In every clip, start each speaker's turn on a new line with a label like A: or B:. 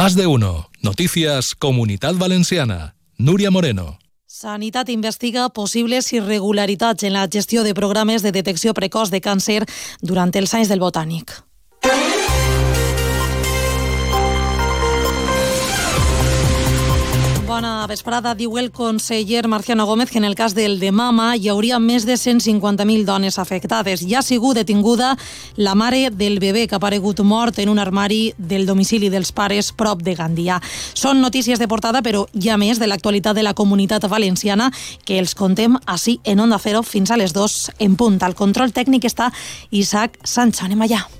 A: Más de uno. Noticias Comunidad Valenciana. Núria Moreno.
B: Sanitat investiga possibles irregularitats en la gestió de programes de detecció precoç de càncer durant els anys del botànic. Bona vesprada. Diu el conseller Marciano Gómez que en el cas del de mama hi hauria més de 150.000 dones afectades. Ja ha sigut detinguda la mare del bebè que ha aparegut mort en un armari del domicili dels pares prop de Gandia. Són notícies de portada, però ha més de l'actualitat de la comunitat valenciana que els contem així en Onda Cero fins a les 2 en punt. Al control tècnic està Isaac Sancho. Anem allà.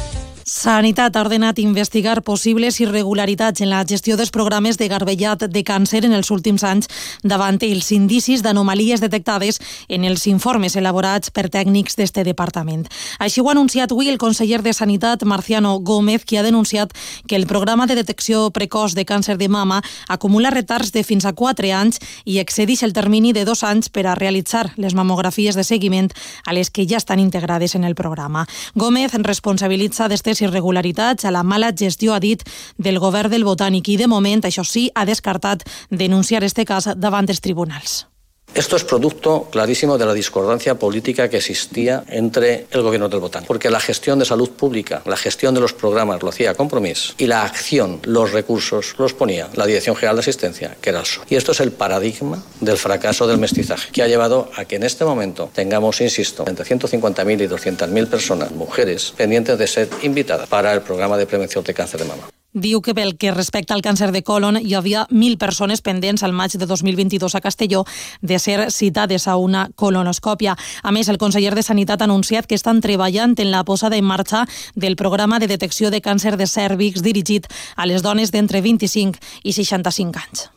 B: Sanitat ha ordenat investigar possibles irregularitats en la gestió dels programes de garbellat de càncer en els últims anys davant els indicis d'anomalies detectades en els informes elaborats per tècnics d'este departament. Així ho ha anunciat avui el conseller de Sanitat, Marciano Gómez, que ha denunciat que el programa de detecció precoç de càncer de mama acumula retards de fins a 4 anys i excedeix el termini de dos anys per a realitzar les mamografies de seguiment a les que ja estan integrades en el programa. Gómez responsabilitza d'estes irregularitats a la mala gestió, ha dit, del govern del Botànic i, de moment, això sí, ha descartat denunciar este cas davant dels tribunals.
C: Esto es producto clarísimo de la discordancia política que existía entre el gobierno del Botán, porque la gestión de salud pública, la gestión de los programas lo hacía Compromís y la acción, los recursos los ponía la Dirección General de Asistencia, que era el PSOE. Y esto es el paradigma del fracaso del mestizaje, que ha llevado a que en este momento tengamos, insisto, entre 150.000 y 200.000 personas, mujeres, pendientes de ser invitadas para el programa de prevención de cáncer de mama.
B: Diu que pel que respecta al càncer de colon hi havia 1.000 persones pendents al maig de 2022 a Castelló de ser citades a una colonoscòpia. A més, el conseller de Sanitat ha anunciat que estan treballant en la posada en marxa del programa de detecció de càncer de cèrvix dirigit a les dones d'entre 25 i 65 anys.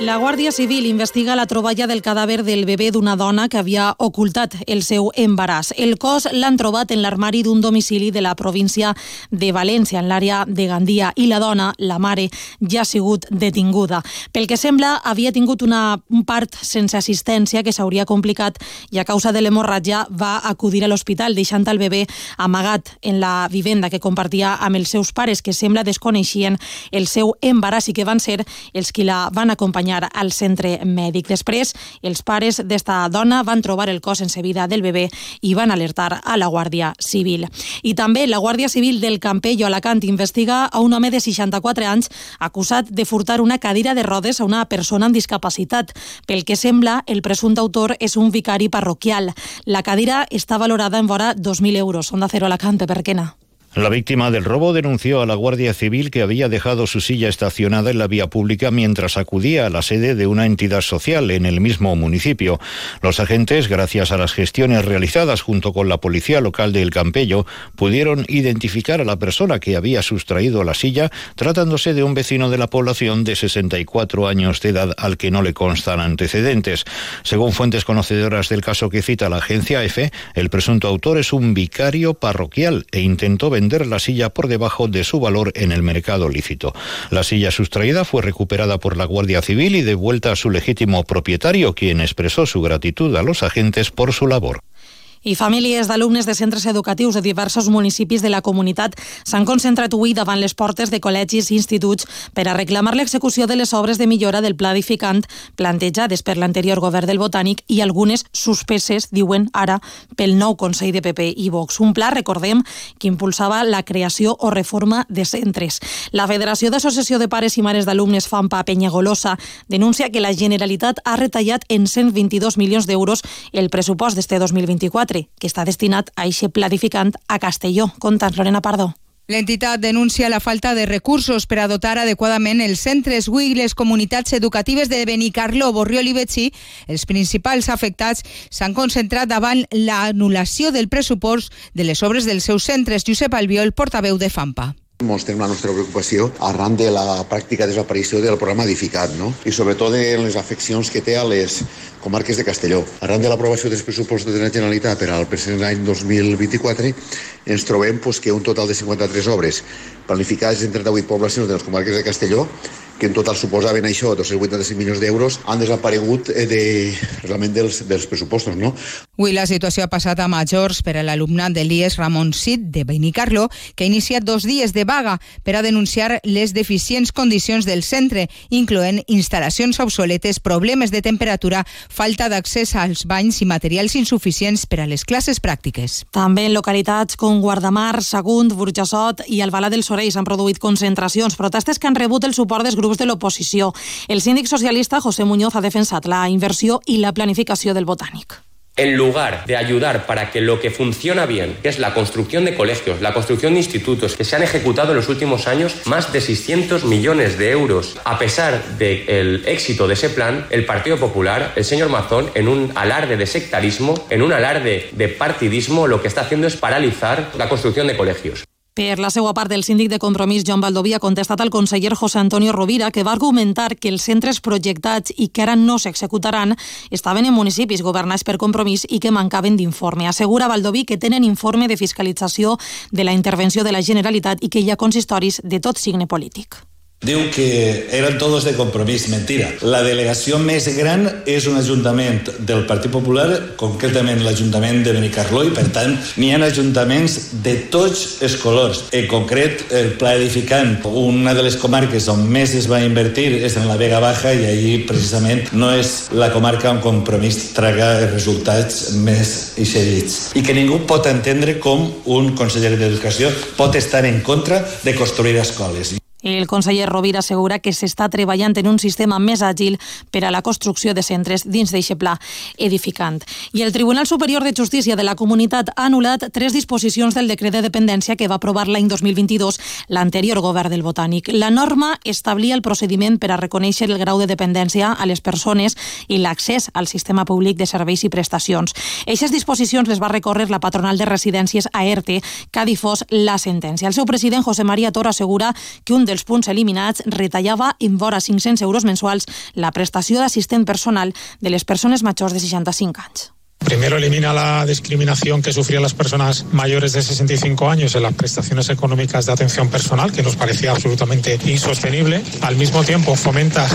B: La Guàrdia Civil investiga la troballa del cadàver del bebè d'una dona que havia ocultat el seu embaràs. El cos l'han trobat en l'armari d'un domicili de la província de València, en l'àrea de Gandia, i la dona, la mare, ja ha sigut detinguda. Pel que sembla, havia tingut una, un part sense assistència que s'hauria complicat i a causa de l'hemorràgia va acudir a l'hospital, deixant el bebè amagat en la vivenda que compartia amb els seus pares, que sembla desconeixien el seu embaràs i que van ser els qui la van acompanyar acompanyar al centre mèdic. Després, els pares d'esta dona van trobar el cos sense vida del bebè i van alertar a la Guàrdia Civil. I també la Guàrdia Civil del Campello Alacant investiga a un home de 64 anys acusat de furtar una cadira de rodes a una persona amb discapacitat. Pel que sembla, el presumpte autor és un vicari parroquial. La cadira està valorada en vora 2.000 euros. Onda Cero Alacant, per què no?
D: La víctima del robo denunció a la Guardia Civil que había dejado su silla estacionada en la vía pública mientras acudía a la sede de una entidad social en el mismo municipio. Los agentes, gracias a las gestiones realizadas junto con la policía local de El Campello, pudieron identificar a la persona que había sustraído la silla, tratándose de un vecino de la población de 64 años de edad al que no le constan antecedentes. Según fuentes conocedoras del caso que cita la agencia EFE, el presunto autor es un vicario parroquial e intentó vender la silla por debajo de su valor en el mercado lícito. La silla sustraída fue recuperada por la Guardia Civil y devuelta a su legítimo propietario, quien expresó su gratitud a los agentes por su labor.
B: I famílies d'alumnes de centres educatius de diversos municipis de la comunitat s'han concentrat avui davant les portes de col·legis i instituts per a reclamar l'execució de les obres de millora del pla edificant plantejades per l'anterior govern del Botànic i algunes suspeses, diuen ara, pel nou Consell de PP i Vox. Un pla, recordem, que impulsava la creació o reforma de centres. La Federació d'Associació de Pares i Mares d'Alumnes FAMPA Penyagolosa denuncia que la Generalitat ha retallat en 122 milions d'euros el pressupost d'este 2024 4, que està destinat a eixe planificant a Castelló. Conta'ns, Lorena Pardo.
E: L'entitat denuncia la falta de recursos per a dotar adequadament els centres i les comunitats educatives de Benicarló, Borriol i Betxí. Els principals afectats s'han concentrat davant l'anul·lació del pressupost de les obres dels seus centres. Josep Albiol, portaveu de FAMPA.
F: Mostrem la nostra preocupació arran de la pràctica desaparició del programa Edificat no? i sobretot de les afeccions que té a les comarques de Castelló. Arran de l'aprovació dels pressupostos de la Generalitat per al present any 2024 ens trobem pues, que un total de 53 obres planificades en 38 poblacions de les comarques de Castelló que en total suposaven això, 285 milions d'euros, han desaparegut eh, de, realment dels, dels pressupostos. No?
E: Avui la situació ha passat a majors per a l'alumnat de l'IES Ramon Cid de Benicarlo, que ha iniciat dos dies de vaga per a denunciar les deficients condicions del centre, incloent instal·lacions obsoletes, problemes de temperatura, falta d'accés als banys i materials insuficients per a les classes pràctiques.
B: També en localitats com Guardamar, Sagunt, Burjassot i Albalà del Sorell s'han produït concentracions, protestes que han rebut el suport dels grups de l'oposició. El síndic socialista José Muñoz ha defensat la inversió i la planificació del botànic
G: en lugar de ayudar para que lo que funciona bien, que es la construcción de colegios, la construcción de institutos, que se han ejecutado en los últimos años más de 600 millones de euros, a pesar del éxito de ese plan, el Partido Popular, el señor Mazón, en un alarde de sectarismo, en un alarde de partidismo, lo que está haciendo es paralizar la construcción de colegios.
B: Per la seva part, el síndic de Compromís, Joan Baldoví, ha contestat al conseller José Antonio Rovira que va argumentar que els centres projectats i que ara no s'executaran estaven en municipis governats per Compromís i que mancaven d'informe. Assegura Baldoví que tenen informe de fiscalització de la intervenció de la Generalitat i que hi ha consistoris de tot signe polític.
H: Diu que eren tots de compromís. Mentira. La delegació més gran és un ajuntament del Partit Popular, concretament l'Ajuntament de Benicarló, i per tant n'hi ha ajuntaments de tots els colors. En concret, el Pla Edificant, una de les comarques on més es va invertir és en la Vega Baja i allí precisament no és la comarca on compromís traga resultats més eixerits. I que ningú pot entendre com un conseller d'Educació pot estar en contra de construir escoles.
B: El conseller Rovira assegura que s'està treballant en un sistema més àgil per a la construcció de centres dins d'eixe pla edificant. I el Tribunal Superior de Justícia de la Comunitat ha anul·lat tres disposicions del decret de dependència que va aprovar l'any 2022 l'anterior govern del Botànic. La norma establia el procediment per a reconèixer el grau de dependència a les persones i l'accés al sistema públic de serveis i prestacions. Eixes disposicions les va recórrer la patronal de residències AERTE, que ha difós la sentència. El seu president, José María Toro, assegura que un dels punts eliminats retallava en vora 500 euros mensuals la prestació d'assistent personal de les persones majors de 65 anys.
I: Primero elimina la discriminación que sufrían las personas mayores de 65 años en las prestaciones económicas de atención personal, que nos parecía absolutamente insostenible. Al mismo tiempo fomenta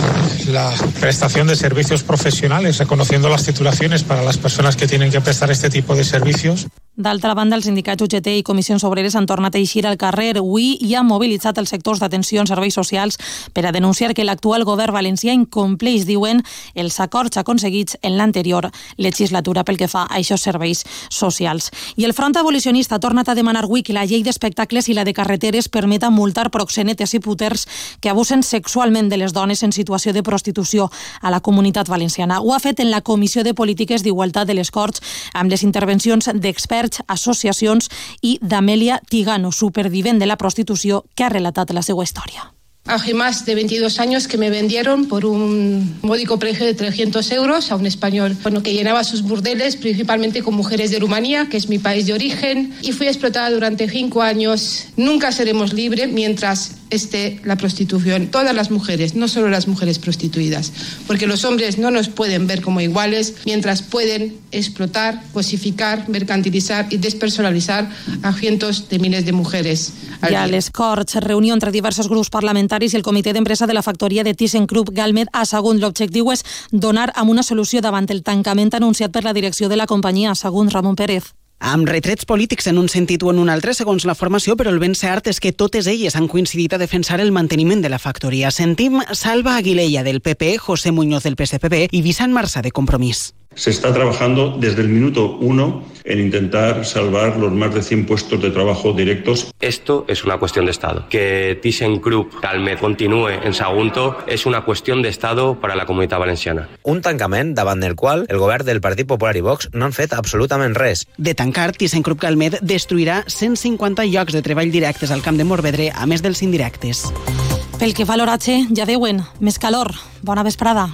I: la prestación de servicios profesionales, reconociendo las titulaciones para las personas que tienen que prestar este tipo de servicios.
B: D'altra banda, els sindicats UGT i comissions obreres han tornat a eixir al carrer avui i han mobilitzat els sectors d'atenció en serveis socials per a denunciar que l'actual govern valencià incompleix, diuen, els acords aconseguits en l'anterior legislatura pel que fa a aquests serveis socials. I el Front Abolicionista ha tornat a demanar avui que la llei d'espectacles i la de carreteres permeta multar proxenetes i puters que abusen sexualment de les dones en situació de prostitució a la comunitat valenciana. Ho ha fet en la Comissió de Polítiques d'Igualtat de les Corts amb les intervencions d'experts experts, associacions i d'Amèlia Tigano, supervivent de la prostitució, que ha relatat la seva història.
J: Hace más de 22 años que me vendieron por un módico precio de 300 euros a un español bueno, que llenaba sus burdeles principalmente con mujeres de Rumanía, que es mi país de origen, y fui explotada durante cinco años. Nunca seremos libres mientras esté la prostitución. Todas las mujeres, no solo las mujeres prostituidas, porque los hombres no nos pueden ver como iguales mientras pueden explotar, cosificar, mercantilizar y despersonalizar a cientos de miles de mujeres.
B: I a les reunió entre diversos grups parlamentaris i el comitè d'empresa de la factoria de ThyssenKrupp Galmed a Sagunt. L'objectiu és donar amb una solució davant el tancament anunciat per la direcció de la companyia, Sagunt Ramon Pérez
K: amb retrets polítics en un sentit o en un altre segons la formació, però el ben cert és que totes elles han coincidit a defensar el manteniment de la factoria. Sentim Salva Aguilella del PP, José Muñoz del PSPB i Vicent Marçà de Compromís.
L: Se está trabajando desde el minuto uno en intentar salvar los más de 100 puestos de trabajo directos.
G: Esto es una cuestión de Estado. Que ThyssenKrupp Calmet continúe en Sagunto es una cuestión de Estado para la comunitat valenciana.
M: Un tancament davant del qual el govern del Partit Popular i Vox no han fet absolutament res.
K: De tancar, ThyssenKrupp Calmet destruirà 150 llocs de treball directes al camp de Morvedre, a més dels indirectes.
B: Pel que fa a l'oratge, ja veuen, més calor. Bona vesprada.